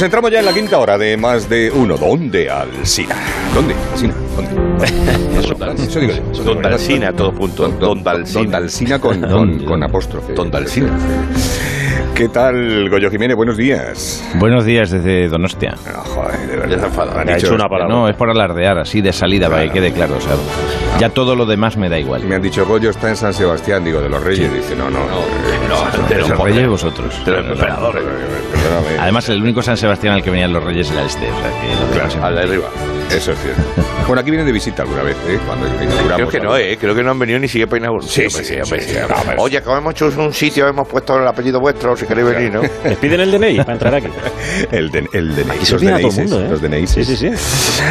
Pues entramos ya en la quinta hora de más de uno. ¿Dónde, Alsina? ¿Dónde, Alsina? ¿Dónde? Eso, Eso digo yo. Don Dalsina, todo punto. Don Dalsina. Don Dalsina con, con, con apóstrofe. Don Dalsina. ¿Qué tal, Goyo Jiménez? Buenos días. Buenos días desde Donostia. No, joder, de verdad. han Me ha dicho- hecho una palabra. No, es por alardear, así de salida, para que quede claro. O sea, ya todo lo demás me da igual. Me han dicho, Goyo está en San Sebastián, digo, de los Reyes. Dice, no, no, no. no, de Los reyes vosotros. De los emperadores. Además, el único San Sebastián al que venían los reyes era este. O sea, que lo demás Al de arriba. Eso es cierto. Bueno, aquí vienen de visita alguna vez, ¿eh? Cuando. Creo que no. ¿eh? Creo que no han venido ni siquiera para inaugurar. Sí, hombre, sí, sí, sí. sí, Oye, que hemos hecho un sitio, hemos puesto el apellido vuestro, si queréis venir, ¿no? Les piden el DNI para entrar aquí. El, de, el DNI. Aquí los mundo, ¿eh? Los DNIs. Sí, sí, sí.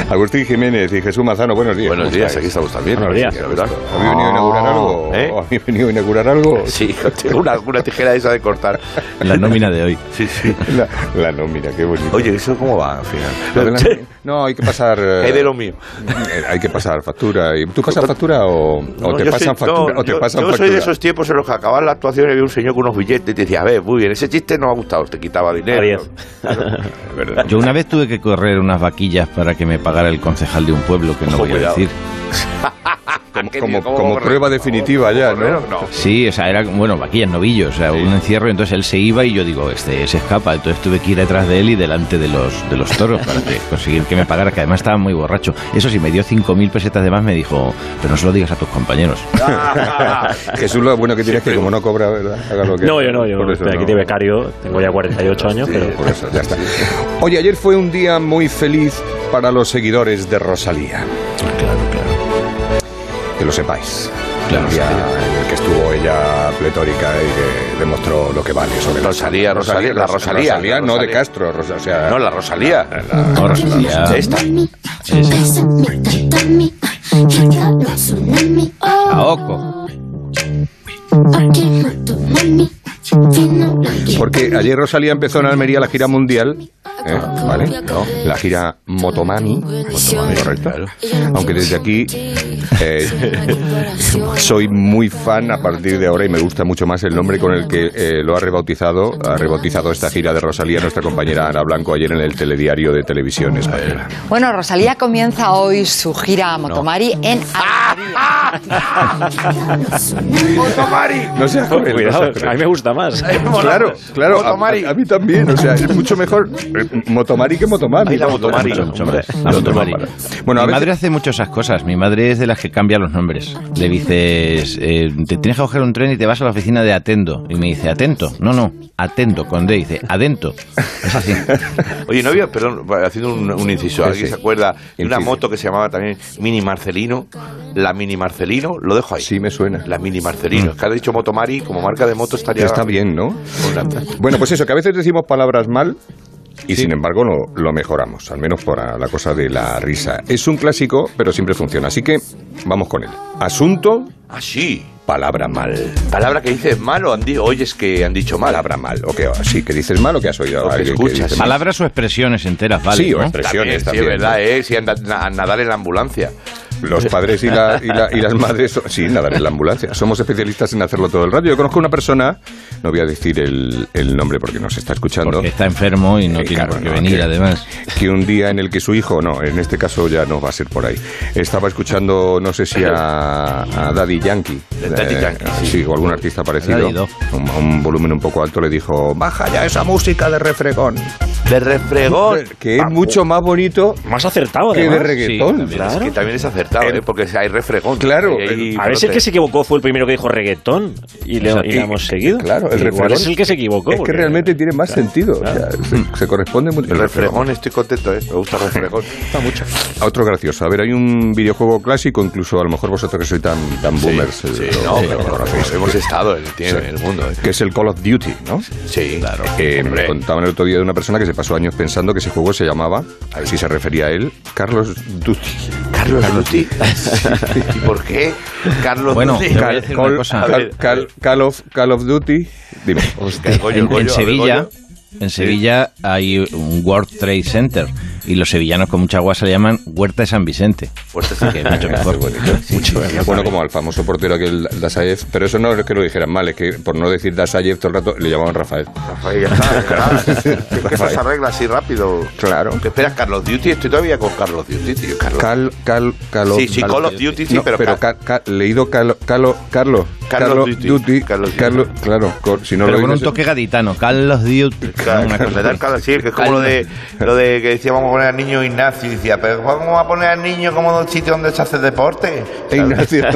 Agustín Jiménez y Jesús Mazano, buenos días. Buenos ¿Cómo días, estáis? aquí estamos también. Buenos días. Sí, la verdad. ¿Habéis venido a inaugurar algo? ¿Eh? ¿Habéis venido a inaugurar algo? Sí, tengo una, una tijera esa de cortar. La nómina de hoy. Sí, sí. La, la nómina, qué bonito. Oye, ¿eso cómo va al final? no, hay que pasar. Eh, Es de lo mío. eh, Hay que pasar factura. ¿Y ¿Tú pasas factura o, o No, te pasan soy- factura? no, o te yo, pasan yo factura? soy de esos tiempos en los que acababa la actuación y había un señor con unos billetes y te decía, a ver, muy bien, ese chiste no me ha gustado, te quitaba dinero. Yo una vez tuve que correr unas vaquillas para que me pagara el concejal de un pueblo que no Ojo, voy a cuidado. decir. Como, prueba definitiva ya, ¿no? No. Sí, o sea, era, bueno, vaquillas, novillos, o sea, un encierro, entonces él se iba y yo digo, este se escapa, entonces tuve que ir detrás de él y delante de los, de los toros para que, conseguir que me pagara, que además estaba muy borracho. Eso sí, me dio 5.000 pesetas de más, me dijo, pero no se lo digas a tus compañeros. Jesús lo bueno que tiene es que como no cobra, ¿verdad? Haga lo que No, yo no, yo Por eso estoy aquí de becario, tengo ya 48 años, pero Por eso, ya está. Oye, ayer fue un día muy feliz para los seguidores de Rosalía. claro, claro. Que lo sepáis. Claro, el día en el que estuvo ella pletórica y que demostró lo que vale. Sobre Rosalía, Rosalía, la Rosalía, Rosalía, la no de. Castro. Rosa- o sea, No, la Rosalía. No, Rosalía. Esta. Aoco. Porque ayer Rosalía empezó en Almería la gira mundial, ¿eh? ¿vale? La gira Motomami, Motomami, correcto. Aunque desde aquí eh, soy muy fan a partir de ahora y me gusta mucho más el nombre con el que eh, lo ha rebautizado, ha rebautizado esta gira de Rosalía nuestra compañera Ana Blanco ayer en el telediario de televisión española. Bueno, Rosalía comienza hoy su gira Motomari en Almería. No seas cruel, no cuidado, seas cruel. a mí me gusta más. Claro, claro, a, Motomari. a- a mí también, o sea, es mucho mejor eh, Motomari que Motomami. Ay, la. Motomari. Mucho, La Motomari. Bueno, a Mi veces- madre hace mucho esas cosas. Mi madre es de las que cambia los nombres. Le dices, eh, te tienes que coger un tren y te vas a la oficina de Atendo. Y me dice, ¿Atento? No, no, Atento, con D. Dice, Adento. Es así. Oye, no había, perdón, haciendo un, un inciso, ¿alguien Sí. se acuerda de una moto que se llamaba también Mini Marcelino? La Mini Marcelino, lo dejo ahí. Sí, me suena. La Mini Marcelino. Es que ha dicho Motomari, como marca de moto estaría... Está bien, ¿no? Bueno, pues eso, que a veces decimos palabras mal y sin embargo lo, lo mejoramos, al menos por a- la cosa de la risa. Es un clásico, pero siempre funciona. Así que vamos con él. Asunto, Ah, sí. palabra mal. Palabra que dices mal o han oyes que han dicho mal. Palabra mal. O que sí, que dices mal o que has oído. O que a alguien escuchas. mal. Palabras o expresiones enteras, ¿vale? Sí, o ¿no? expresiones También, también. Sí, es verdad, ¿eh? Sí, anda- na- nadar en la ambulancia. Los padres y, la- y la- y las madres, sí, nadar en la ambulancia. Somos especialistas en hacerlo todo el rato. Yo conozco una persona, no voy a decir el, el nombre porque nos está escuchando. Porque está enfermo y no Eh, tiene claro, por qué no, venir, que- además. que un día en el que su hijo, no, en este caso ya no va a ser por ahí, estaba escuchando, no sé si a, a Daddy Yankee, eh, Daddy Yankee, sí. sí, o algún artista parecido, un, a un volumen un poco alto, le dijo, baja ya esa música de refregón, De refregón. que es mucho más bonito Más acertado, que de reggaetón. Sí, también. Es que también es acertado, El- ¿eh? Porque hay refregón. Claro, Y hay A ver si el que se equivocó fue el primero que dijo reggaetón y le, y le hemos seguido. Claro, el refregón es el que se equivocó. Es que realmente tiene más sentido, o sea, se, se corresponde mucho. El refregón, estoy contento, ¿eh? Me gusta el refregón. Está mucho. A Otro gracioso. A ver, hay un videojuego clásico, incluso a lo mejor vosotros que sois tan, tan boomers, eh, Sí, lo- no, lo pero conocéis. hemos estado en, tiene- Sí. en el mundo. ¿eh? que es el Call of Duty, ¿no? Sí, claro. Eh, contaban el otro día de una persona que se pasó años pensando que ese juego se llamaba, a ver si se refería a él, Carlos Duty. Carlos Duty. ¿Y por qué? Carlos Bueno, Duty. Cal- Call- Call of, Call of Duty. Dime. En, Sevilla, en Sevilla hay un World Trade Center Y los sevillanos con mucha agua se le llaman Huerta de San Vicente. Pues es Que es mucho mejor. Mucho bueno, como al famoso portero aquel Dasayev, pero eso no es que lo dijeran mal, es que por no decir Dasayev todo el rato le llamaban Rafael. Rafael, ya está, ya está. Es que eso se arregla así rápido. Claro. ¿Qué esperas, Carlos Duty? Estoy todavía con Carlos Duty, tío. Carlos. Cal, cal, calo, Sí, sí, cal- Call of Duty, sí, No, pero pero Cal- leído Calo, Carlos, Carlos Duty. Carlos Carlos, Duty. claro, con- si no Pero lo con un toque gaditano. Carlos Diut. Claro, una cosa me da el así. calor, sí, que es como lo de, lo de que decía vamos a poner al niño Ignacio y decía, pero vamos a poner al niño como un sitio donde se hace deporte. Eh, Ignacio.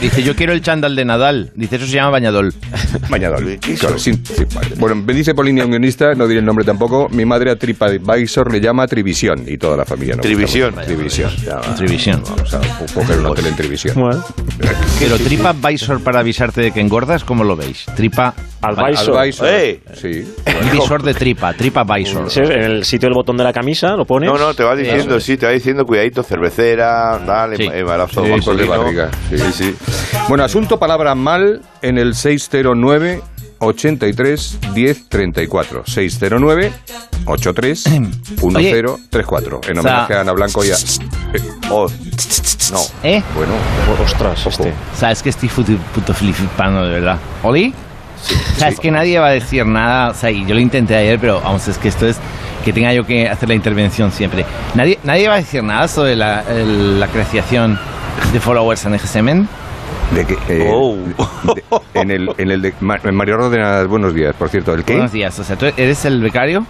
Dice, yo quiero el chándal de Nadal. Dice, eso se llama bañador. Bañador. ¿Qué Claro, sí, sí, vale. Bueno, me dice Polinia, un guionista, no diré el nombre tampoco. Mi madre a TripAdvisor le llama Trivisión y toda la familia. ¿no? Trivisión. Trivisión. Trivisión. Vamos a coger un hotel en Trivisión. Bueno, Pero Tripa Advisor para avisarte de que engordas, ¿cómo lo veis? Tripa Advisor. Advisor. ¡Eh! Sí. Un visor de tripa, Tripa Advisor. ese es en el sitio del botón de la camisa lo pones. No, no, te va diciendo, sí, te va diciendo, cuidadito, cervecera, dale, Sí. embarazo Sí, por de barriga. Sí, sí. Bueno, asunto palabra mal en el 609 83 10 34. 609 83 1034. En homenaje a Ana Blanco y a. Eh, Oh, no. ¿Eh? bueno, Ostras, este. Sabes que estoy puto, puto flipando, de verdad. ¿Oli? Sabes que nadie va a decir nada. O sea, y yo lo intenté ayer, pero vamos, es que esto es que tenga yo que hacer la intervención siempre. Nadie, nadie va a decir nada sobre la, el- la creación de followers en GSM. De que, eh, Oh. de- en el, en el de Ma- Mario Ródenas, buenos días, por cierto. ¿El qué? Buenos días. O sea, ¿tú eres el becario?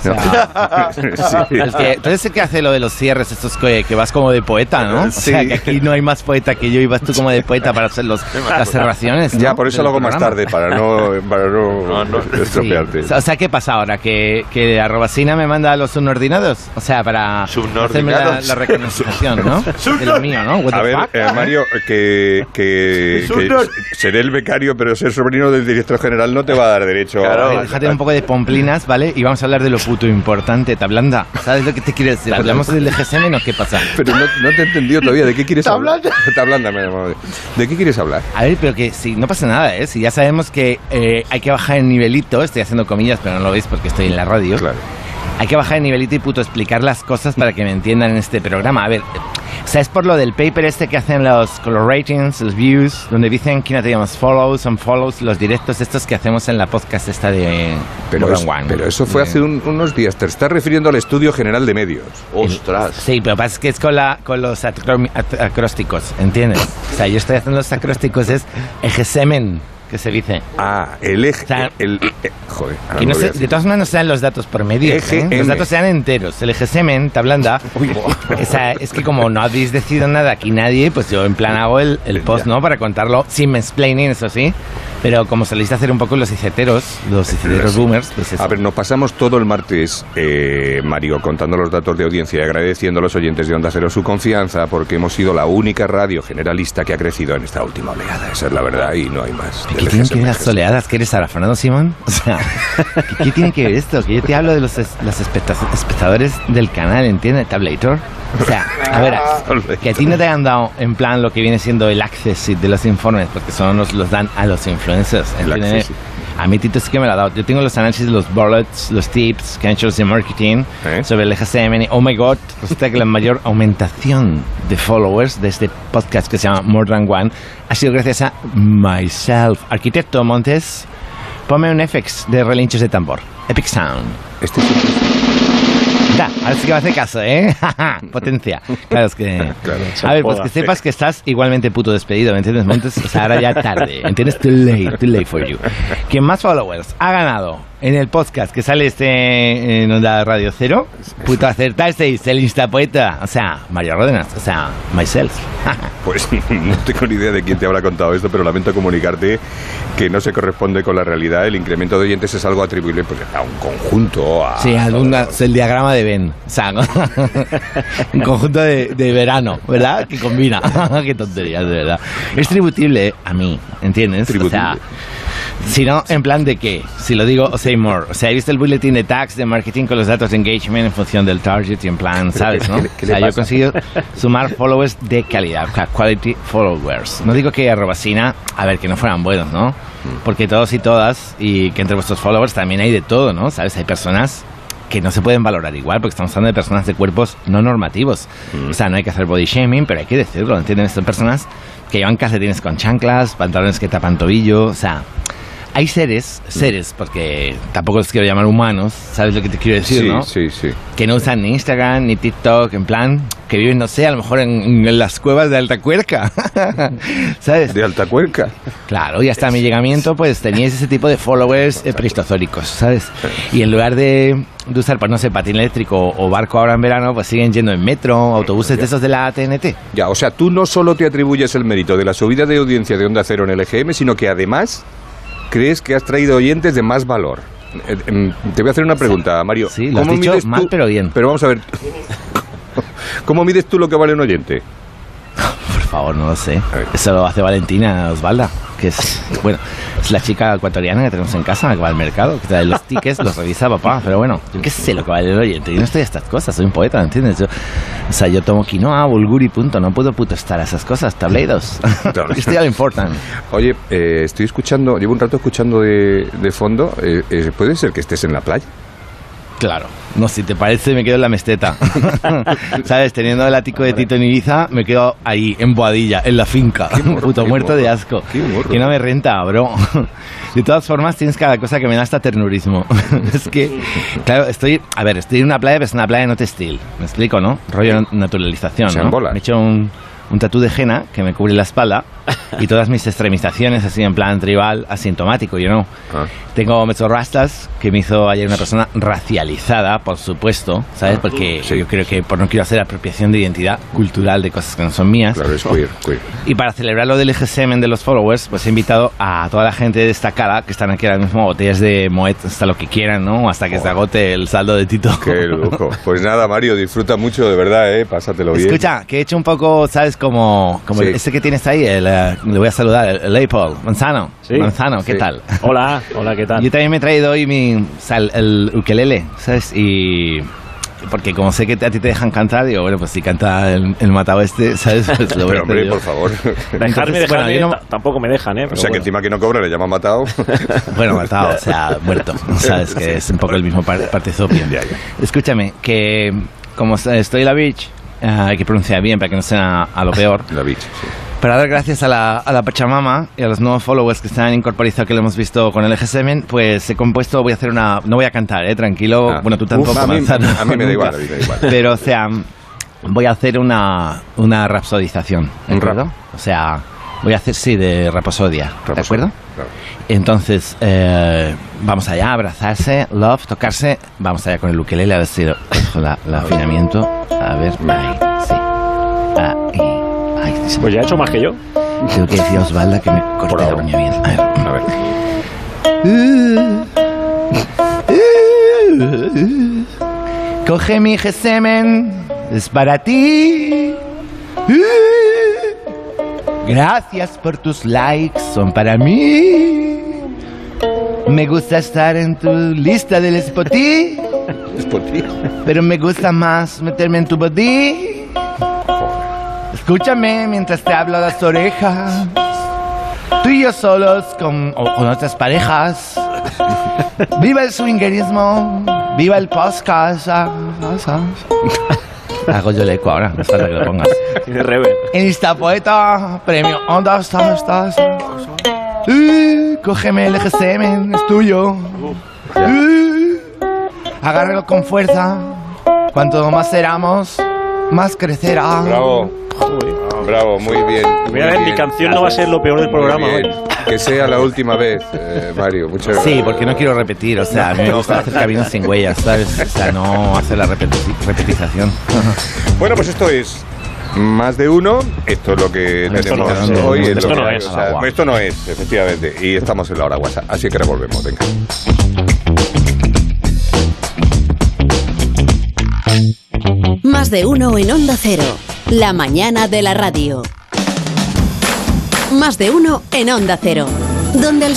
O sea, Sí. el que, tú eres el que hace lo de los cierres, estos que, que vas como de poeta, ¿no? O sea, Sí. que aquí no hay más poeta que yo y vas tú como de poeta para hacer los, las cerraciones. ¿no? Ya, por eso lo hago más tarde, para no, para no, No, no. Sí. estropearte. O sea, ¿qué pasa ahora? ¿Que, que Arrobacina me manda a los subordinados? O sea, para Subordinados. hacerme la, la ¿no? De lo mío, ¿no? What A ver, eh, Mario, que, que, seré el becario, pero ser sobrino del director general no te va a dar derecho Claro. a... Déjate un poco de pomplinas, ¿vale? Y vamos a hablar de lo puto importante, Tablanda. ¿Sabes lo que te quiero decir? ¿Hablamos del GSM o qué pasa? Pero no, no te he entendido todavía. ¿De qué quieres hablar? Tablanda me llamado. ¿De qué quieres hablar? A ver, pero que si no pasa nada, ¿eh? Si ya sabemos que eh, hay que bajar el nivelito, estoy haciendo comillas, pero no lo veis porque estoy en la radio. Claro. Hay que bajar el nivelito y puto explicar las cosas para que me entiendan en este programa. A ver, o sea, es por lo del paper este que hacen los color ratings, los views, donde dicen quién tenemos follows, unfollows, los directos estos que hacemos en la podcast esta de Pero, es- One. pero eso fue De- hace un- unos días. Te estás refiriendo al Estudio General de Medios. Ostras. Sí, pero pasa que es con, la, con los acrósticos, ¿entiendes? O sea, yo estoy haciendo los acrósticos, es ejesemen, que se dice. Ah, el eje... O sea, el, eh, joder, no sé- de todas maneras no sean los datos por medio. ¿eh? Los datos sean enteros. El ejesemen, tablanda. o sea, es que como no habéis decidido nada aquí nadie, pues yo en plan hago el, el post, ¿no? Para contarlo sin explaining, eso sí. Pero como soléis hacer un poco los iceteros, los iceteros boomers, pues eso. A ver, nos pasamos todo el martes, eh, Mario, contando los datos de audiencia y agradeciendo a los oyentes de Onda Cero su confianza porque hemos sido la única radio generalista que ha crecido en esta última oleada. Esa es la verdad y no hay más. ¿Qué tienen que ver las GSM. soleadas? ¿Que eres Sara Fernando Simón? O sea, ¿qué, tiene que ver esto? Que yo te hablo de los, es- los especta- espectadores del canal, ¿entiendes? Tablator. O sea, a ver, que a ti no te han dado en plan lo que viene siendo el access de los informes, porque son los, los dan a los influencers. ¿entiendes? A mí Tito sí que me lo ha dado. Yo tengo los análisis, los bullets, los tips que han hecho los de marketing ¿Eh? sobre el GSM. Oh my god, resulta que la mayor aumentación de followers de este podcast que se llama More Than One ha sido gracias a myself. Arquitecto Montes, ponme un FX de relinchos de tambor. Epic Sound. Este es- Da, ahora sí que me hace caso, ¿eh? Potencia. Claro, es que... Claro. A ver, pues que sepas que estás igualmente puto despedido, ¿me entiendes? Montes? O sea, ahora ya tarde, ¿entiendes? Too late, too late for you. Quien más followers ha ganado en el podcast que sale este en Onda Radio Cero, puto acertasteis, el instapoeta. O sea, Mario Ródenas, o sea, myself. Pues no tengo ni idea de quién te habrá contado esto, pero lamento comunicarte que no se corresponde con la realidad. El incremento de oyentes es algo atribuible pues, a un conjunto. A, Sí, alguna, es el diagrama de Ben. O sea, un conjunto de, de verano, ¿verdad? Que combina. Qué tonterías, de verdad. Es tributible a mí, ¿entiendes? Tributible. O sea, si no, en plan de qué. Si lo digo, o say more. O sea, he visto el bulletin de tags de marketing con los datos de engagement en función del target y en plan, ¿sabes? ¿no? ¿qué qué o sea, yo he conseguido sumar followers de calidad, o sea, quality followers. No digo que arrobasina, a ver, que no fueran buenos, ¿no? Porque todos y todas, y que entre vuestros followers también hay de todo, ¿no? ¿Sabes? Hay personas que no se pueden valorar igual, porque estamos hablando de personas de cuerpos no normativos. O sea, no hay que hacer body shaming, pero hay que decirlo, ¿entienden? Son personas que llevan calcetines con chanclas, pantalones que tapan tobillo, o sea... Hay seres, seres, porque tampoco los quiero llamar humanos, ¿sabes lo que te quiero decir, Sí, no? sí, sí. que no usan ni Instagram ni TikTok, en plan, que viven, no sé, a lo mejor en, en las cuevas de Alta Cuerca, ¿sabes? De alta cuerca. Claro, y hasta mi llegamiento, pues teníais ese tipo de followers eh, prehistoricos, ¿sabes? Y en lugar de, de usar, pues no sé, patín eléctrico o barco ahora en verano, pues siguen yendo en metro, autobuses de esos de la TNT. Ya, o sea, tú no solo te atribuyes el mérito de la subida de audiencia de Onda Cero en el EGM, sino que además crees que has traído oyentes de más valor. Eh, em, Te voy a hacer una pregunta, Mario. Sí, lo has dicho mal, pero bien. Pero vamos a ver. ¿Cómo mides tú lo que vale un oyente? Por favor, no lo sé. Eso lo hace Valentina Osvalda, que es, bueno, es la chica ecuatoriana que tenemos en casa, que va al mercado, que trae los tickets, los revisa papá. Pero bueno, yo qué sé lo que vale el oyente. Yo no estoy a estas cosas, soy un poeta, ¿me entiendes? Yo, o sea, yo tomo quinoa, bulgur y punto. No puedo puto estar a esas cosas, tableidos. Esto ya lo importan. Oye, eh, estoy escuchando, llevo un rato escuchando de, de fondo. eh, eh, ¿Puede ser que estés en la playa? Claro. No, si te parece, me quedo en la mesteta. ¿Sabes? Teniendo el ático de Tito en Ibiza, me quedo ahí, en Boadilla, en la finca. morro, Puto muerto morro, de asco. Que no me renta, bro. De todas formas, tienes cada cosa que me da hasta ternurismo. es que, claro, estoy. A ver, estoy en una playa, pero es una playa no textil. ¿Me explico, no? Rollo naturalización, ¿no? Me he hecho un, un tatú de henna que me cubre la espalda y todas mis extremizaciones, así en plan tribal, asintomático, yo no. Ah. Tengo mesorrastas que me hizo ayer una persona racializada, por supuesto, ¿sabes? Porque Sí. yo creo que por no quiero hacer apropiación de identidad cultural de cosas que no son mías. Claro, es queer, queer. Y para celebrar lo del EGSM de los followers, pues he invitado a toda la gente destacada que están aquí ahora mismo, botellas de Moet hasta lo que quieran, ¿no? Hasta que se agote el saldo de Tito. Qué lujo. Pues nada, Mario, disfruta mucho, de verdad, ¿eh? Pásatelo bien. Escucha, que he hecho un poco, ¿sabes? Como, como Sí. ese que tienes ahí, el, eh, le voy a saludar, el, el Leopold, Manzano. Sí. Manzano, ¿qué Sí. tal? Hola, hola, ¿qué tal? Yo también me he traído hoy mi, o sea, el, el ukelele, ¿sabes? Y porque como sé que a ti te dejan cantar, digo, bueno, pues si canta el, el matado este, ¿sabes? Pues lo Pero hombre, yo. por favor. Dejarme, Entonces, bueno, dejarme, yo no- ta- tampoco me dejan, ¿eh? O Pero sea, que bueno. encima que no cobra le llama matado. Bueno, matado, o sea, muerto, ¿sabes? Que es un poco el mismo par- partizopio. Ya, ya. Escúchame, que como estoy en la beach, eh, hay que pronunciar bien para que no sea a lo peor. La bitch, sí. Para dar gracias a la, a la Pachamama y a los nuevos followers que están incorporados que lo hemos visto con el EGSM, pues he compuesto, voy a hacer una... No voy a cantar, ¿eh? Tranquilo. Ah. Bueno, tú tampoco, Uf, a mí- Manzano, a mí me da igual, a mí me da igual. Pero, o sea, voy a hacer una, una rapsodización, ¿de Un acuerdo? rap. O sea, voy a hacer, sí, de raposodia, ¿de Raposo. acuerdo? Claro. Entonces, eh, vamos allá, abrazarse, love, tocarse. Vamos allá con el ukelele, a ver si lo cojo la, el afinamiento. A ver, ahí, sí. Ahí, ahí, sí. Pues ya ha hecho más que yo. Tengo que decir a Osvalda que me corte la uña bien. A ver. A ver. Coge mi gesemen, es para ti. Gracias por tus likes, son para mí. Me gusta estar en tu lista del Spotify, Es por ti. pero me gusta más meterme en tu body. Escúchame mientras te hablo a las orejas. Tú y yo solos con, o con otras parejas. Viva el swingerismo, viva el podcast. ah, ah, ah. Hago yo el eco ahora, no falta que lo pongas. En esta poeta, premio Onda, estás, estás. Uh, cógeme el EGSM, es tuyo. Uh, agárralo con fuerza. Cuanto más éramos, más crecerá. Bravo. Bravo, muy bien. Mira, muy mi bien. canción no va a ser lo peor del programa hoy. Que sea la última vez, eh, Mario. Muchas Sí, gracias. porque no quiero repetir, o sea, a mí me gusta hacer caminos sin huellas, ¿sabes? O sea, no hacer la repeti- repetización. Bueno, pues esto es más de uno. Esto es lo que Esto tenemos no es, hoy. esto es no que es. O sea, esto no es, efectivamente. Y estamos en la hora WhatsApp. Así que revolvemos, venga. Más de uno en Onda Cero. La mañana de la radio. Más de uno en Onda Cero. Donde el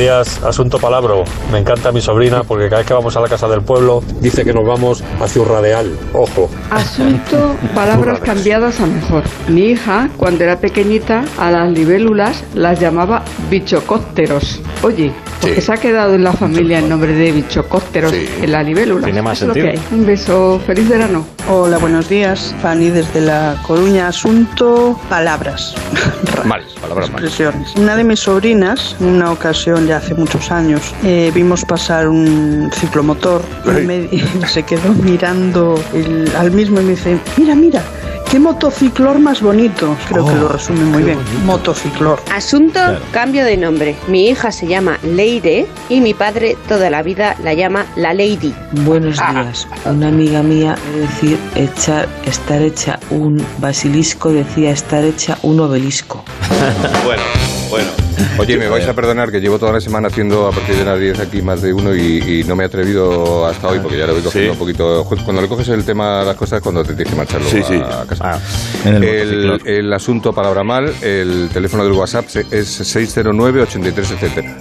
días, asunto palabro. Me encanta mi sobrina porque cada vez que vamos a la casa del pueblo dice que nos vamos a Ciurradeal. Ojo. Asunto, palabras cambiadas a mejor. Mi hija, cuando era pequeñita, a las libélulas las llamaba bichocópteros. Oye, porque se ha quedado en la familia el nombre de bichocópteros en la libélula. Tiene más sentido. Un beso, feliz verano. Hola, buenos días. Fanny desde La Coruña. Asunto, palabras. Mal, palabras mal. Expresiones. Una de mis sobrinas, en una ocasión ya hace muchos años, eh, vimos pasar un ciclomotor y, me- se quedó mirando el- al mismo y me dice, mira, mira, qué motociclor más bonito. Creo que lo resume muy bien. Motociclor. Asunto, cambio de nombre. Mi hija se llama Leire y mi padre toda la vida la llama la Lady. Buenos días. Una amiga mía, de decir echar, estar hecha un basilisco, decía estar hecha un obelisco. Bueno, bueno. Oye, me vais a perdonar que llevo toda la semana haciendo a partir de las 10 aquí más de uno y, y no me he atrevido hasta hoy porque ya lo voy cogiendo un poquito. Cuando le coges el tema las cosas cuando te tienes que marchar luego Sí, sí. a casa. en el el, el asunto palabra mal, el teléfono del WhatsApp es 609 83 etcétera.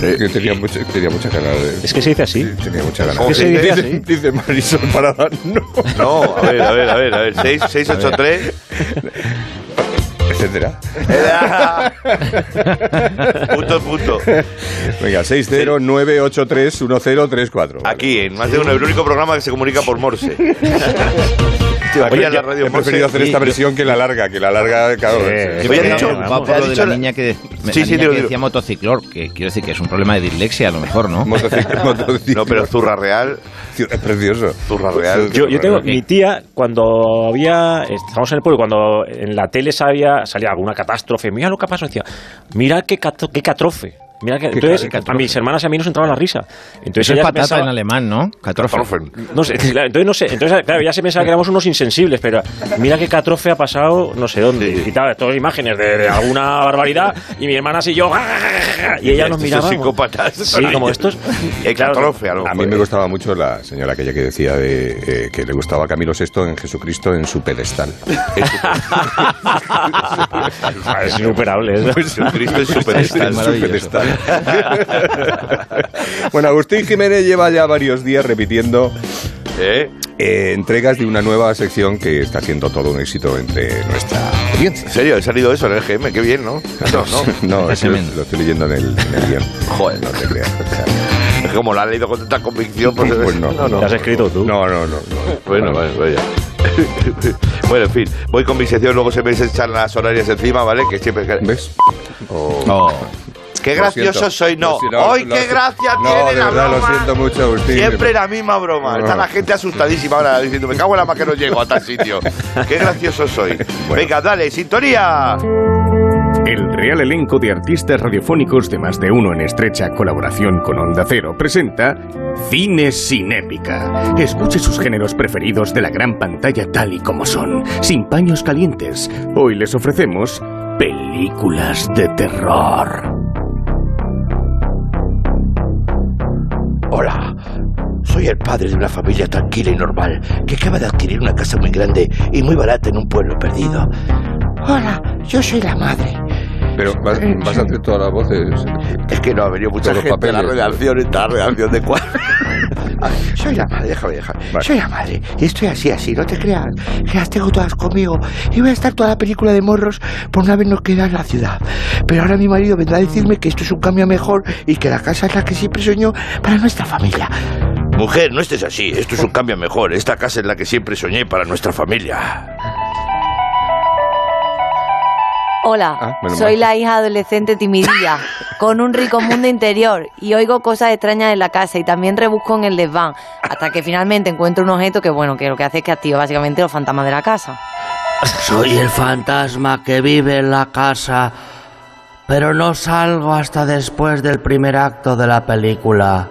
Que tenía, mucha, tenía mucha ganas de... Es que se dice así. Tenía mucha ganas. ¿Cómo se dice dice, así? dice Marisol Parada, no. No, a ver, a ver, a ver, a ver. 6, 683. Etcétera. punto, punto. Venga, 609831034. Aquí, en más de uno, el único programa que se comunica por Morse. Oye, la radio he preferido hacer esta versión que la larga, que la larga, claro. Me ha dicho- por lo de dicho la la- niña que, Sí, la sí, niña que decía motociclor, que quiero decir que es un problema de dislexia a lo mejor, ¿no? No, pero Zurra Real. Es precioso. Zurra Real. Yo, yo tengo, mi tía, cuando había, estábamos en el pueblo, cuando en la tele salía, salía alguna catástrofe, mira lo que pasó, decía, mira qué, qué catrofe. Mira que, entonces, a mis hermanas y a mí nos entraba la risa. Entonces Eso es patata pensaba- en alemán, ¿no? Catrofe. No sé, claro, entonces no sé, entonces claro, ya se pensaba que éramos unos insensibles, pero mira qué catrofe ha pasado no sé dónde. Y tal, todas imágenes de, de alguna barbaridad y mi hermana y yo y ella nos miraba. psicópatas. Sí, como estos. El catrofe, a lo A mí me gustaba mucho la señora aquella que decía de, eh, que le gustaba a Camilo VI en Jesucristo en su pedestal. Es insuperable. ¿eh? Jesucristo es súper En su maravilloso. pedestal. bueno, Agustín Jiménez lleva ya varios días repitiendo ¿Eh? eh, entregas de una nueva sección que está siendo todo un éxito entre nuestra audiencia. ¿En serio? ¿Ha salido eso en el GM? Qué bien, ¿no? No, no. No, Semen. lo estoy leyendo en el, en el guion. Joder. No te creas. o sea, Es que como lo has leído con tanta convicción, pues, Pues no, no, no. Lo has escrito tú. No, no, no. no. Bueno, vale, vaya. bueno, en fin, voy con mi sección, luego se me echan las horarias encima, ¿vale? Que siempre... ¿Ves? Oh. ¡Qué gracioso soy! No, ¡hoy qué gracia No, tiene de la verdad, lo siento mucho, Agustín. Siempre la misma broma. Está la gente asustadísima ahora diciendo, me cago en la más que no llego a tal sitio. ¡Qué gracioso soy! Venga, dale, sintonía. El real elenco de artistas radiofónicos de más de uno en estrecha colaboración con Onda Cero presenta Cine sin épica. Escuche sus géneros preferidos de la gran pantalla tal y como son, sin paños calientes. Hoy les ofrecemos películas de terror. Hola, soy el padre de una familia tranquila y normal que acaba de adquirir una casa muy grande y muy barata en un pueblo perdido. Hola, yo soy la madre. Pero vas, vas a hacer todas las voces. Es que no ha venido mucha Todos gente los a la papeles. redacción, esta redacción de cuadro. Soy la madre, déjame, déjame. Vale. Soy la madre y estoy así, así, no te creas. Que las tengo todas conmigo y voy a estar toda la película de morros por una vez no queda en la ciudad. Pero ahora mi marido vendrá a decirme que esto es un cambio mejor y que la casa es la que siempre soñó para nuestra familia. Mujer, no estés así. Esto es un cambio mejor. Esta casa es la que siempre soñé para nuestra familia. Hola, Ah, soy mal. la hija adolescente timidilla, con un rico mundo interior y oigo cosas extrañas en la casa y también rebusco en el desván, hasta que finalmente encuentro un objeto que, bueno, que lo que hace es que activa básicamente los fantasmas de la casa. Soy el fantasma que vive en la casa, pero no salgo hasta después del primer acto de la película.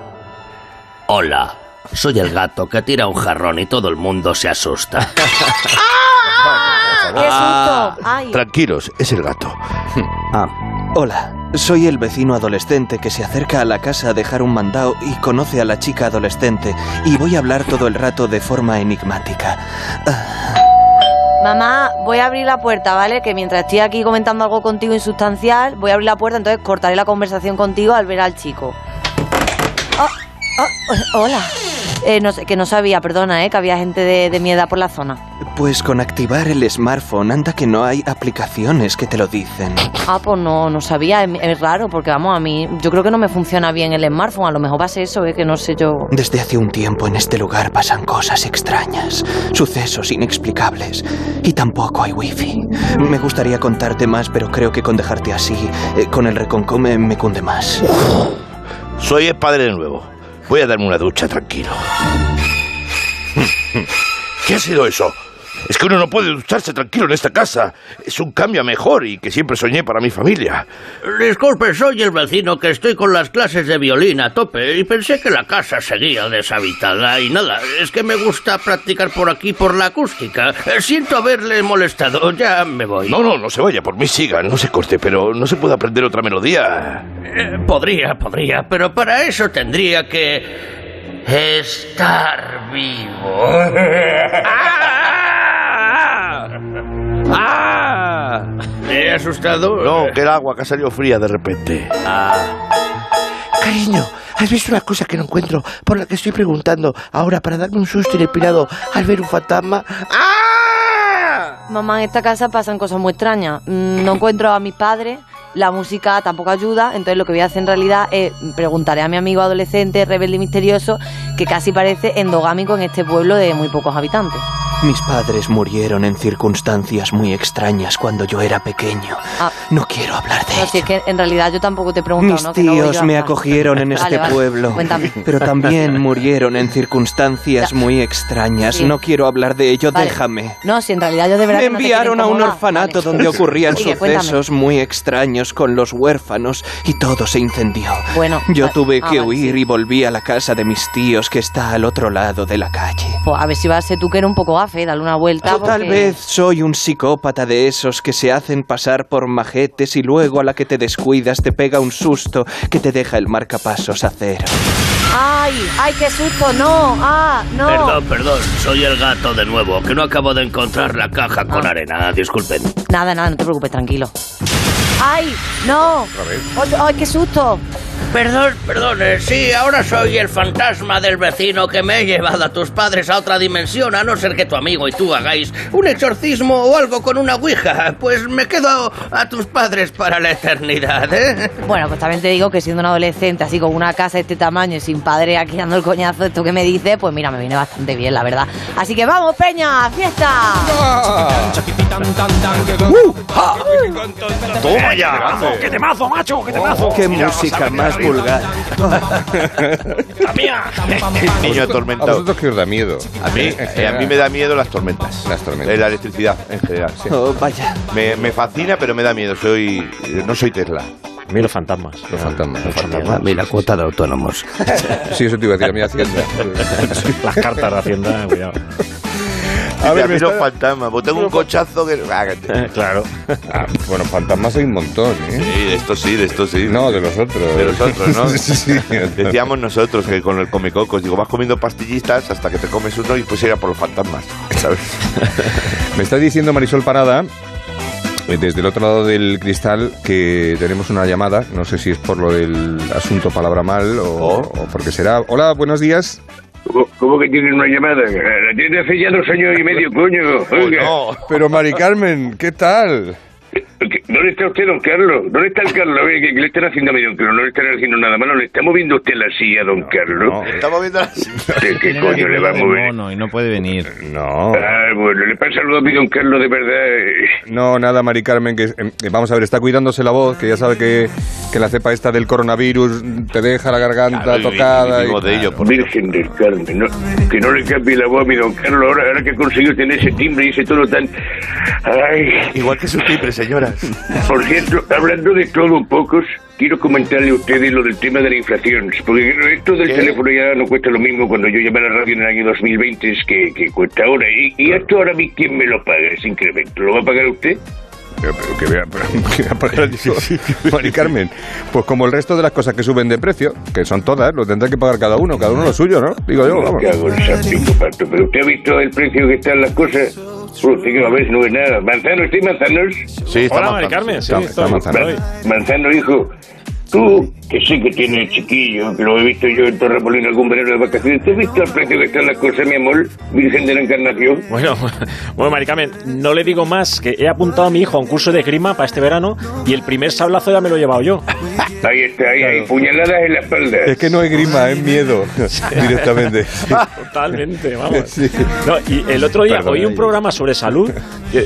Hola, soy el gato que tira un jarrón y todo el mundo se asusta. ¡Qué susto! ¡Ay! Tranquilos, es el gato. Ah, hola. Soy el vecino adolescente que se acerca a la casa a dejar un mandado y conoce a la chica adolescente y voy a hablar todo el rato de forma enigmática. Ah. Mamá, voy a abrir la puerta, ¿vale? Que mientras estoy aquí comentando algo contigo insustancial, voy a abrir la puerta, entonces cortaré la conversación contigo al ver al chico. Oh, oh, hola. Eh, no sé, que no sabía, perdona, ¿eh? Que había gente de, de mi edad por la zona. Pues con activar el smartphone, anda que no hay aplicaciones que te lo dicen. Ah, pues no, no sabía. Es, es raro, porque vamos, a mí, yo creo que no me funciona bien el smartphone. A lo mejor va a ser eso, ¿eh? Que no sé yo. Desde hace un tiempo en este lugar pasan cosas extrañas, sucesos inexplicables. Y tampoco hay wifi. Me gustaría contarte más, pero creo que con dejarte así, eh, con el reconcome, me cunde más. Soy el padre de nuevo. Voy a darme una ducha tranquilo. ¿Qué ha sido eso? Es que uno no puede ducharse tranquilo en esta casa. Es un cambio a mejor y que siempre soñé para mi familia. Disculpe, soy el vecino que estoy con las clases de violín a tope y pensé que la casa seguía deshabitada y nada, es que me gusta practicar por aquí por la acústica. Eh, Siento haberle molestado, ya me voy. No, no, no se vaya, por mí siga, no se corte, pero no se puede aprender otra melodía. Eh, podría, podría, pero para eso tendría que estar vivo. ¡Ah! ¿Me he asustado? No, que el agua que ha salido fría de repente. Cariño, ¿has visto una cosa que no encuentro por la que estoy preguntando ahora para darme un susto inespirado al ver un fantasma? Mamá, en esta casa pasan cosas muy extrañas. Mm, No encuentro a mis padres, la música tampoco ayuda, entonces lo que voy a hacer en realidad es preguntaré a mi amigo adolescente, rebelde y misterioso, que casi parece endogámico en este pueblo de muy pocos habitantes. Mis padres murieron en circunstancias muy extrañas cuando yo era pequeño. Ah. No quiero hablar de No, si es que en realidad yo tampoco te he preguntado, Mis ¿no? Que no voy tíos yo a me acogieron en Vale, este vale. pueblo, Cuéntame. pero también murieron en circunstancias muy extrañas. Sí. No quiero hablar de ello, Vale. déjame. No, si en realidad yo de verdad Me que no enviaron a un orfanato Vale. donde ocurrían Sigue, cuéntame. sucesos muy extraños con los huérfanos y todo se incendió. Bueno, Yo tuve ah, que vale, huir y volví a la casa de mis tíos que está al otro lado de la calle. Pues a ver si vas a ser tú que eres un poco dale una vuelta. Tal porque- vez soy un psicópata de esos que se hacen pasar por majetes y luego a la que te descuidas te pega un susto que te deja el marcapasos a cero. ¡Ay! ¡Ay, qué susto! ¡No! ¡Ah! ¡No! Perdón, perdón, soy el gato de nuevo, que no acabo de encontrar la caja con arena, disculpen. Nada, nada, no te preocupes, tranquilo. ¡Ay! ¡No! ¡Ay, ay, qué susto! Perdón, perdón, eh, sí, ahora soy el fantasma del vecino que me he llevado a tus padres a otra dimensión, a no ser que tu amigo y tú hagáis un exorcismo o algo con una ouija. Pues me quedo a tus padres para la eternidad, ¿eh? Bueno, pues también te digo que siendo un adolescente así con una casa de este tamaño y sin padre aquí dando el coñazo esto que me dice, pues mira, me viene bastante bien, la verdad. Así que vamos, Peña, fiesta. ¡Toma ya! ¡Qué temazo, macho! ¡Qué temazo! ¡Qué música a más vulgar! ¡La mía! Niño ¿A atormentado. vosotros qué os da miedo? A mí, eh, a mí me da miedo las tormentas. Las tormentas. Eh, La electricidad, en general. sí. Oh, vaya. Me, me fascina, pero me da miedo. Soy, no soy Tesla. A mí los fantasmas. Los fantasmas. Los fantasmas. Mira, cuota de autónomos. Sí, eso te iba a decir a mi hacienda. Las cartas de Hacienda, cuidado. A ver, los fantasmas. Pues tengo un cochazo que. Hágate. claro. Ah, bueno, fantasmas hay un montón, ¿eh? Sí, de estos sí, de estos sí. No, de los otros. De los otros, ¿no? sí, sí. Decíamos nosotros que con el comecocos, digo, vas comiendo pastillitas hasta que te comes uno y pues ir a por los fantasmas, ¿sabes? Me está diciendo Marisol Parada, eh, desde el otro lado del cristal, que tenemos una llamada. No sé si es por lo del asunto palabra mal o, Oh. o porque será. Hola, buenos días. ¿Cómo, que tienen una llamada? La tiene hace ya dos años y medio, coño. Oiga, Oh, no. Pero Mari Carmen, ¿qué tal? ¿Qué- ¿dónde está usted, don Carlos? ¿Dónde está el Carlos? ¿qué, qué le están haciendo a mi don Carlos? No le están haciendo nada malo. ¿Le está moviendo usted la silla, don Carlos? Estamos viendo las... ¿Qué, qué coño le va a mover? No, no, y no puede venir. No. Ah, bueno, le pasa algo a mi don Carlos de verdad. eh. No, nada, Mari Carmen, que eh, vamos a ver, está cuidándose la voz, que ya sabe que, que la cepa esta del coronavirus te deja la garganta Claro, y- tocada. y y- vivimos de ello, por Virgen del Carmen, no, que no le cambie la voz a mi don Carlos ahora, ahora que ha conseguido tener ese timbre y ese tono tan... Ay, Igual que su timbre, Por cierto, hablando de todo un poco, quiero comentarle a ustedes lo del tema de la inflación. Porque esto del ¿Qué? teléfono ya no cuesta lo mismo cuando yo llamé a la radio en el año 2020 es que, que cuesta ahora. Y, y esto ahora a mí, ¿quién me lo paga ese incremento? ¿Lo va a pagar usted? Pero, pero que vea, pero que vea para eso. Mari Carmen, pues como el resto de las cosas que suben de precio, que son todas, lo tendrá que pagar cada uno, cada uno lo suyo, ¿no? Digo yo, vamos. Pero usted ha visto el precio que están las cosas. Usted que lo ves, no ve nada. Manzano, ¿estoy manzanos? Sí, Hola, Mari Carmen. Sí, estoy, estoy. Manzano, hijo. Tú, que sé que tienes chiquillo, que lo he visto yo en Torrepolín algún verano de vacaciones, ¿tú has visto el precio que están las cosas, mi amor? Virgen de la Encarnación. Bueno, bueno, Mari Carmen, no le digo más que he apuntado a mi hijo a un curso de grima para este verano y el primer sablazo ya me lo he llevado yo. Ahí está, ahí, ahí, puñaladas en la espalda. Es que no es grima, es miedo directamente. Totalmente, vamos. No, y el otro día Perdona, oí un programa sobre salud,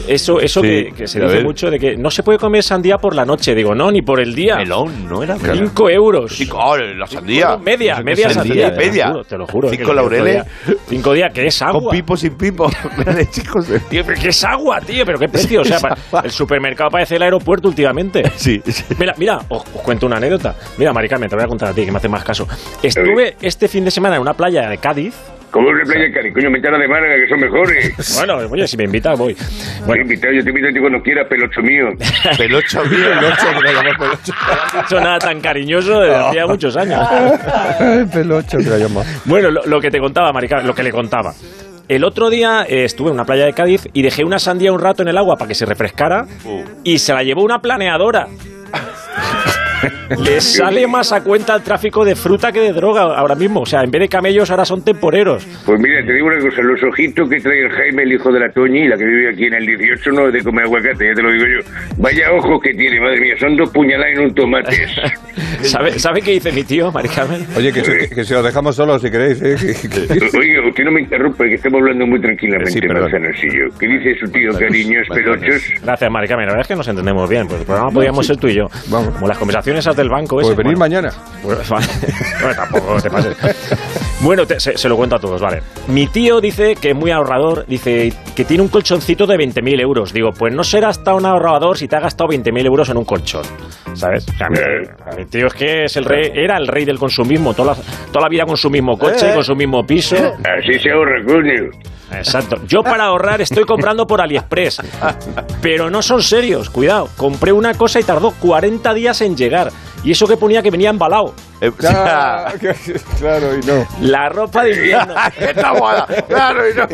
eso, eso Sí, que, que se dice mucho de que no se puede comer sandía por la noche. Digo, no, ni por el día. Melón, ¿no era? Cinco euros. Cinco, oh, la sandía. Media, Eso que media sandía, sandía. media. Te lo juro, te lo juro. Cinco que laureles. Cinco días, que es agua. Con pipo, sin pipo. Chicos, Tío, pero ¿qué es agua, tío? ¿Pero qué precio? O sea, el supermercado parece el aeropuerto últimamente. Sí. Mira, mira, os, os cuento una anécdota. Mira, Mari Carmen, te voy a contar a ti, que me hace más caso. Estuve este fin de semana en una playa de Cádiz. Como una playa de Cari, coño, mentara de Málaga, que son mejores. Bueno, oye, si me invitas, voy. Bueno, invitado, yo te invito a ti cuando quieras, pelocho mío. Pelocho mío, pelocho, que lo llamas pelocho. No he hecho nada tan cariñoso desde hacía muchos años. Pelocho que la llama. Bueno, lo, lo que te contaba, Maricar, lo que le contaba. El otro día eh, estuve en una playa de Cádiz y dejé una sandía un rato en el agua para que se refrescara y se la llevó una planeadora. Le sale más a cuenta el tráfico de fruta que de droga ahora mismo. O sea, en vez de camellos ahora son temporeros. Pues mira, te digo una cosa, los ojitos que trae el Jaime, el hijo de la Toñi, la que vive aquí en el 18, no es de comer aguacate, ya te lo digo yo. Vaya ojos que tiene, madre mía, son dos puñaladas en un tomate. ¿Sabe, ¿Sabe qué dice mi tío, Mari Carmen? Oye, que, se- que se lo dejamos solo si queréis. ¿eh? Oiga, usted no me interrumpe, que estamos hablando muy tranquilamente, Sí. ¿Qué dice su tío, cariños, pelochos? Gracias, Mari Carmen. La verdad es que nos entendemos bien. Pues el programa podríamos ser tú y yo. Como las conversaciones esas del banco. Pues ese, venir bueno. mañana. Pues, vale. Bueno, tampoco te pases. Bueno, te- se, se lo cuento a todos, vale. Mi tío dice que es muy ahorrador, dice que tiene un colchoncito de 20.000 euros. Digo, pues no serás tan ahorrador si te ha gastado 20.000 euros en un colchón, ¿sabes? O sea, mi, mi tío es que es el rey, era el rey del consumismo, toda la, toda la vida con su mismo coche, Eh. con su mismo piso. Así se ahorra, coño. Exacto. Yo para ahorrar estoy comprando por AliExpress. Pero no son serios, cuidado. Compré una cosa y tardó 40 días en llegar. Y eso que ponía que venía embalado. Ah, que- claro, y no. La ropa de invierno. Está guada, claro, y no.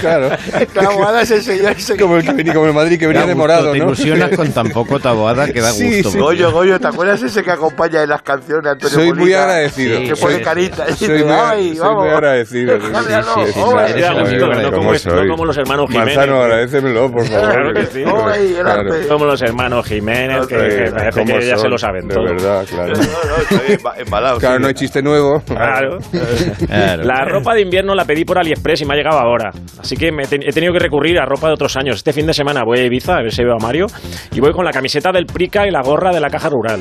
Claro. Está guada ese señor. ese que- Como el, que venía- como el Madrid que venía Da de gusto, morado, Te ¿no? ilusionas con tan poco taboada que da Sí, gusto. sí. Goyo, Goyo, ¿te acuerdas ese que acompaña en las canciones Antonio Soy muy Molina? agradecido. Que Sí, pone sí. carita. y Soy dice, muy, "Ay, soy vamos". muy agradecido. Sí, sí, sí, bonito, sí, no como no como los hermanos Jiménez. Manzano, agradécemelo, por favor. Claro que sí. Ay, Claro. Como los hermanos Jiménez, que, que parece ¿Cómo que ya son? se lo saben De todo. verdad, claro. No, no, embalado. Claro, sí. no hay chiste nuevo. Claro. Claro. La ropa de invierno la pedí por AliExpress y me ha llegado ahora. Así que me he tenido que recurrir a ropa de otros años. Este fin de semana voy a Ibiza, a ver si veo a Mario. Y voy con la camiseta del Prica y la gorra de la caja rural.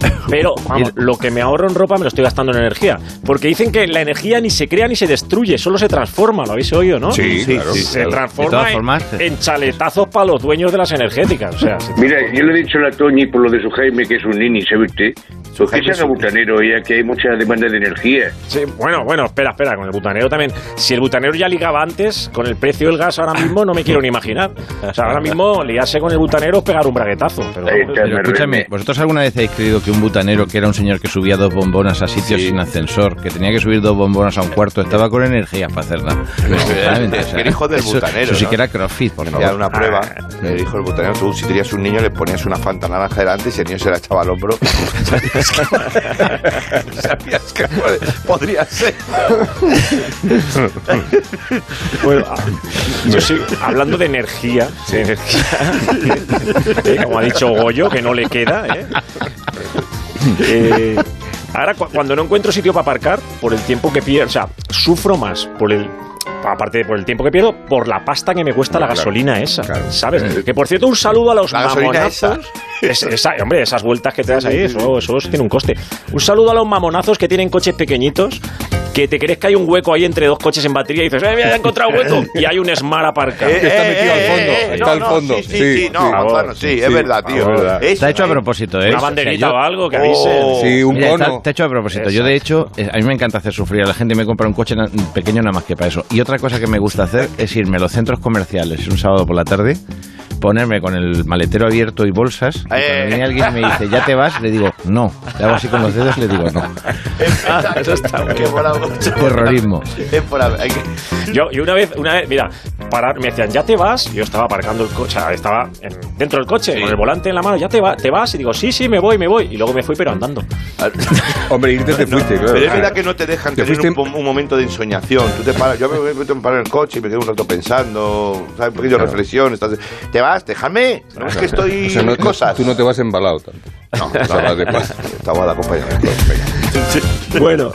Pero, vamos, lo que me ahorro en ropa me lo estoy gastando en energía. Porque dicen que la energía ni se crea ni se destruye, solo se transforma, ¿lo habéis oído, no? Sí, claro. Se transforma en- formas, en, chaletazos para los dueños de las energéticas. O sea, se- Mira, yo le he dicho a la Toñi por lo de su Jaime, que es un nini, ¿sabe usted? Pues haga es un- butanero, ya que hay mucha demanda de energía. Sí, bueno, bueno, espera, espera, con el butanero también. Si el butanero ya ligaba antes, con el precio del gas ahora mismo no me quiero ni imaginar. O sea, ahora mismo liarse con el butanero es pegar un braguetazo. Pero, está, Pero me escúchame. ¿vosotros alguna vez habéis creído que un butanero, que era un señor que subía dos bombonas a sitios sin ascensor, que tenía que subir dos bombonas a un cuarto, estaba con energía para hacer nada? Verdaderamente, es que el hijo del eso, butanero, Eso sí ¿no? que era crossfit, por Hacía favor. una prueba, le dijo el butanero, tú si tenías un niño le ponías una fanta naranja delante y si el niño se la echaba al hombro, sabías que, sabías que puede- podría ser. Bueno, ah, yo sí, hablando de energía, de energía, eh, como ha dicho Goyo, que no le queda, ¿eh? Eh, ahora, cu- cuando no encuentro sitio para aparcar, por el tiempo que pierdo, o sea, sufro más por el. Aparte de por el tiempo que pierdo, por la pasta que me cuesta la Claro, gasolina esa, claro. ¿sabes? Que por cierto, un saludo a los La mamonazos. Es- esa- hombre, esas vueltas que te das ahí, eso, eso tiene un coste. Un saludo a los mamonazos que tienen coches pequeñitos, que te crees que hay un hueco ahí entre dos coches en batería y dices, ¡eh, mira, he encontrado hueco! Y hay un Smart aparcado. Que está metido al fondo, eh, está no, al no, fondo. Sí, sí, sí, Sí, no, sí. Manzano, sí, Sí, es verdad, tío. verdad. Está hecho a ¿eh? propósito, ¿eh? Una O sea, banderita yo- o algo que Oh. avise. Sí, un Mira, está, cono. está hecho a propósito. Yo, de hecho, eh, a mí me encanta hacer sufrir a la gente y me compra un coche pequeño nada más que para eso. Y otra cosa que me gusta hacer es irme a los centros comerciales un sábado por la tarde, ponerme con el maletero abierto y bolsas. Y Eh. cuando viene alguien y me dice, ¿ya te vas? Le digo, no. Le hago así con los dedos le digo, no. Eso está. Terrorismo. Yo, y una vez, una vez, mira, parar, me decían, ¿ya te vas? Yo estaba aparcando el coche, estaba en- dentro del coche, con el volante en la mano, ¿ya te, va, te vas? Y digo, sí, sí, me voy, me voy. Y luego me fui, pero andando. Hombre, irte te fuiste, claro. Pero es verdad que no te dejan Te tener un, un momento de ensoñación. Tú te paras, yo me me meto en parar el coche y me quedo un rato pensando, ¿sabes? Un poquillo de reflexión. estás- te vas, déjame. No, es que estoy O sea, no- en cosas. Tú no te vas embalado tanto. No, O vas de paz. Estaba de acompañamiento. Bueno,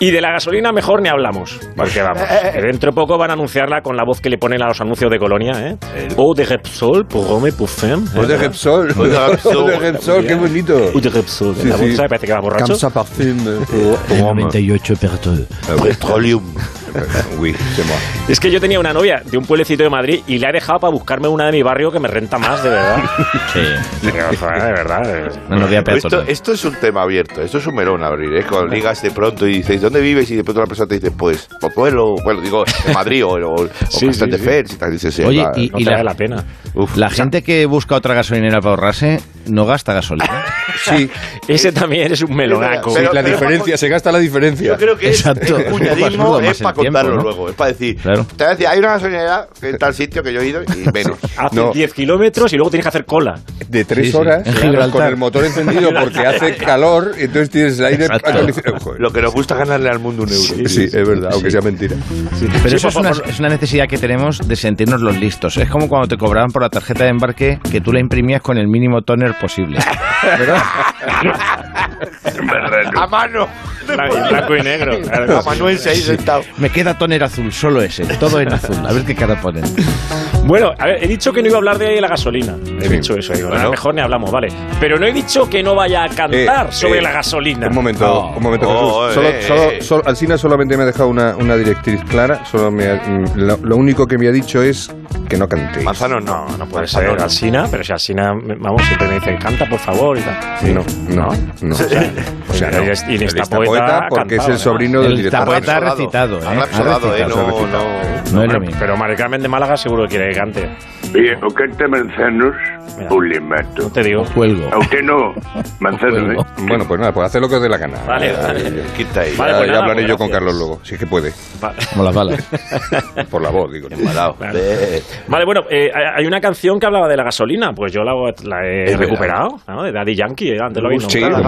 y de la gasolina mejor ni hablamos. Porque vamos, que dentro de poco van a anunciarla con la voz que le ponen a los anuncios de Colonia, ¿eh? Eau de Repsol, pour homme, pour femme. ¿eh? Eau de Repsol. Eau de Repsol. Eau de Repsol, qué bonito. Eau de Repsol. Sí, la. ¿sabes? Parece que va borracho. Pour homme. 98 Pertol. Petroleum. Es que yo tenía una novia de un pueblecito de Madrid y la he dejado para buscarme una de mi barrio que me renta más, de verdad. Sí. De verdad. Una novia Esto, es un tema abierto, esto es un melón a abrir, ¿eh? Cuando ligas de pronto y dices, ¿dónde vives? Y de pronto la persona te dice, pues, Pozuelo, bueno, digo, en Madrid o, o, o Sí, Castel sí, de sí. Fers y tal. Dices, sí, Oye, va, y, No y te la, vale la pena. la gente que busca otra gasolinera para ahorrarse no gasta gasolina. Sí, Ese también es un melonaco. Pero- la pero- diferencia, se gasta la diferencia. Yo creo que es, Exacto. el cuñadismo es para tiempo, contarlo ¿no? luego, es para decir, Claro. te voy a decir, hay una gasolinera en tal sitio que yo he ido y menos. Hace No. 10 kilómetros y luego tienes que hacer cola. de tres Sí, sí. horas En con el motor encendido porque hace calor, entonces tienes el aire. Lo que nos gusta ganarle al mundo un euro. Sí, es verdad, aunque sea mentira. Pero Sí, eso es una necesidad que tenemos de sentirnos los listos. Es como cuando te cobraban por la tarjeta de embarque que tú la imprimías con el mínimo toner posible. ¿Verdad? A mano. Blanco blanco y negro. claro. A Manuel ahí sentado. Me queda toner azul, solo ese, todo en azul. A ver qué cara ponen. Bueno, a ver, he dicho que no iba a hablar de la gasolina. He Sí. dicho eso. Digo, Bueno. "Ah, mejor ni hablamos, vale. Pero no he dicho que no vaya a cantar Eh, sobre eh, la gasolina. Un momento, Oh. un momento, Oh, Jesús. Solo, eh, solo, solo- Alsina solamente me ha dejado una, una directriz clara. Solo me ha- lo, lo único que me ha dicho es que no cantéis. Manzano no. No, puede Manzano ser no. Alsina, pero si Alsina, vamos, siempre me dice, canta, por favor, y tal. No, no, no. O sea, O sea, no. y es- El esta esta poeta ha porque es cantado, el sobrino del El director. tapoeta ha Rapsodado. recitado, ¿eh? Ha Ha ¿eh? recitado. No, no. No es lo Pero, mismo. pero Mari Carmen de Málaga seguro que quiere que cante. Oye, o canta manzanos o le mato. No te digo. Cuelgo. A usted no, manzano, ¿eh? Bueno, pues nada, pues hacer lo que os dé la gana. Vale, Ya, vale. ya, Quita ahí. Vale, ya- pues ya nada, hablaré pues yo con. Carlos luego, si es que puede. Vale. Como las balas. Por la voz, digo. Embalado. Vale, bueno, eh, hay una canción que hablaba de la gasolina, pues yo la, la he Es recuperado, ¿no? De Daddy Yankee, eh, antes lo habéis Sí, nombrado.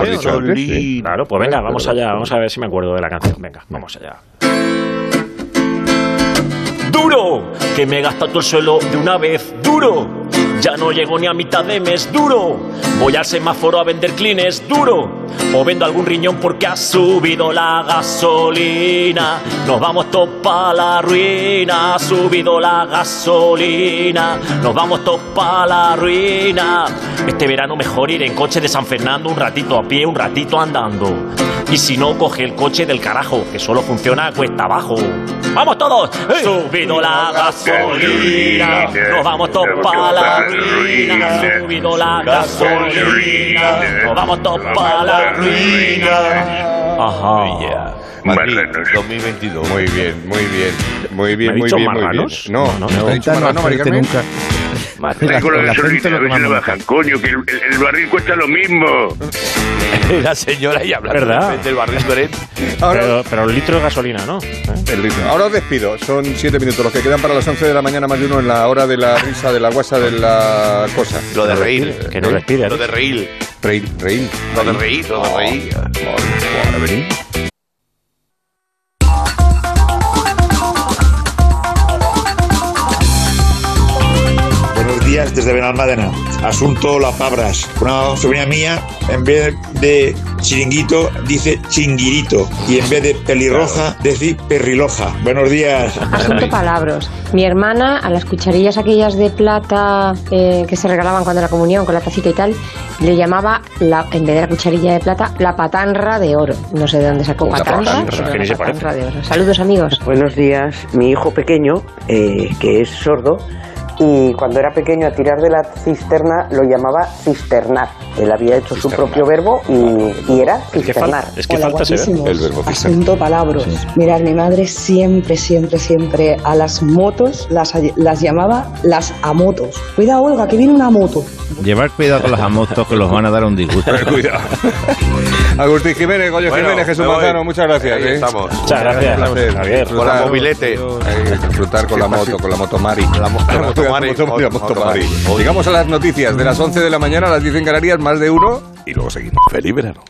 Claro, pues venga, vamos allá, vamos a ver si me acuerdo de la canción. Venga, vamos allá. Duro, que me he gastado todo el suelo de una vez, duro. Ya no llego ni a mitad de mes, duro. Voy al semáforo a vender clines, duro. O vendo algún riñón porque ha subido la gasolina. Nos vamos todos pa' la ruina, ha subido la gasolina. Nos vamos todos pa' la ruina. Este verano mejor ir en coche de San Fernando un ratito a pie, un ratito andando. Y si no, coge el coche del carajo, que solo funciona cuesta abajo. ¡Vamos todos! Subido la gasolina, nos vamos todos para la ruina. Subido la gasolina, nos vamos todos para la ruina. Ajá. Madrid, Marranos. 2022. Muy bien, muy bien. Muy bien, ¿Me ha muy bien, muy bien. No, No, no, no. te ha dicho Intenta no El lo a que ver si más lo bajan, coño, que el, el- el barril cuesta lo mismo. La señora ahí hablando ¿Verdad? del barril. Ahora, Pero, pero un litro de gasolina, ¿no? el ritmo. Ahora os despido. Son siete minutos los que quedan para las 11 de la mañana, más de uno en la hora de la risa, de la guasa, de la cosa. Lo de reír. Que no despide. Lo de reír. Reír, reír. Lo de reír, lo de reír. Desde Benalmádena. Asunto La Pabras. Una sobrina mía, en vez de chiringuito, dice chinguirito. Y en vez de pelirroja, dice perriloja. Buenos días. Asunto palabras. Mi hermana, a las cucharillas aquellas de plata eh, que se regalaban cuando la comunión, con la tacita y tal, le llamaba, la, en vez de la cucharilla de plata, la patanra de oro. No sé de dónde sacó patanra, patanra, pero que ni la se parece. patanra de oro. Saludos, amigos. Buenos días. Mi hijo pequeño, eh, que es sordo, y cuando era pequeño a tirar de la cisterna lo llamaba cisternar. Él había hecho su propio verbo y, y era Es que cisternar. es que falta ese verbo. El verbo Asunto palabras. Mirad, mi madre siempre, siempre, siempre a las motos las, las llamaba las amotos. Cuidado, Olga, que viene una moto. Llevar cuidado con los amotos que los van a dar un disgusto. Cuidado. Agustín Jiménez, Goyo Bueno, Jiménez, Jesús. Manzano, muchas gracias. Ahí ¿eh? estamos. Muchas gracias. Javier. Con la mobilete. Eh, disfrutar con la moto, con la motomari. La mo- la motomari. Llegamos a las noticias de las 11 de la mañana a las 10 en Canarias, más de uno, y luego seguimos. Feliz verano.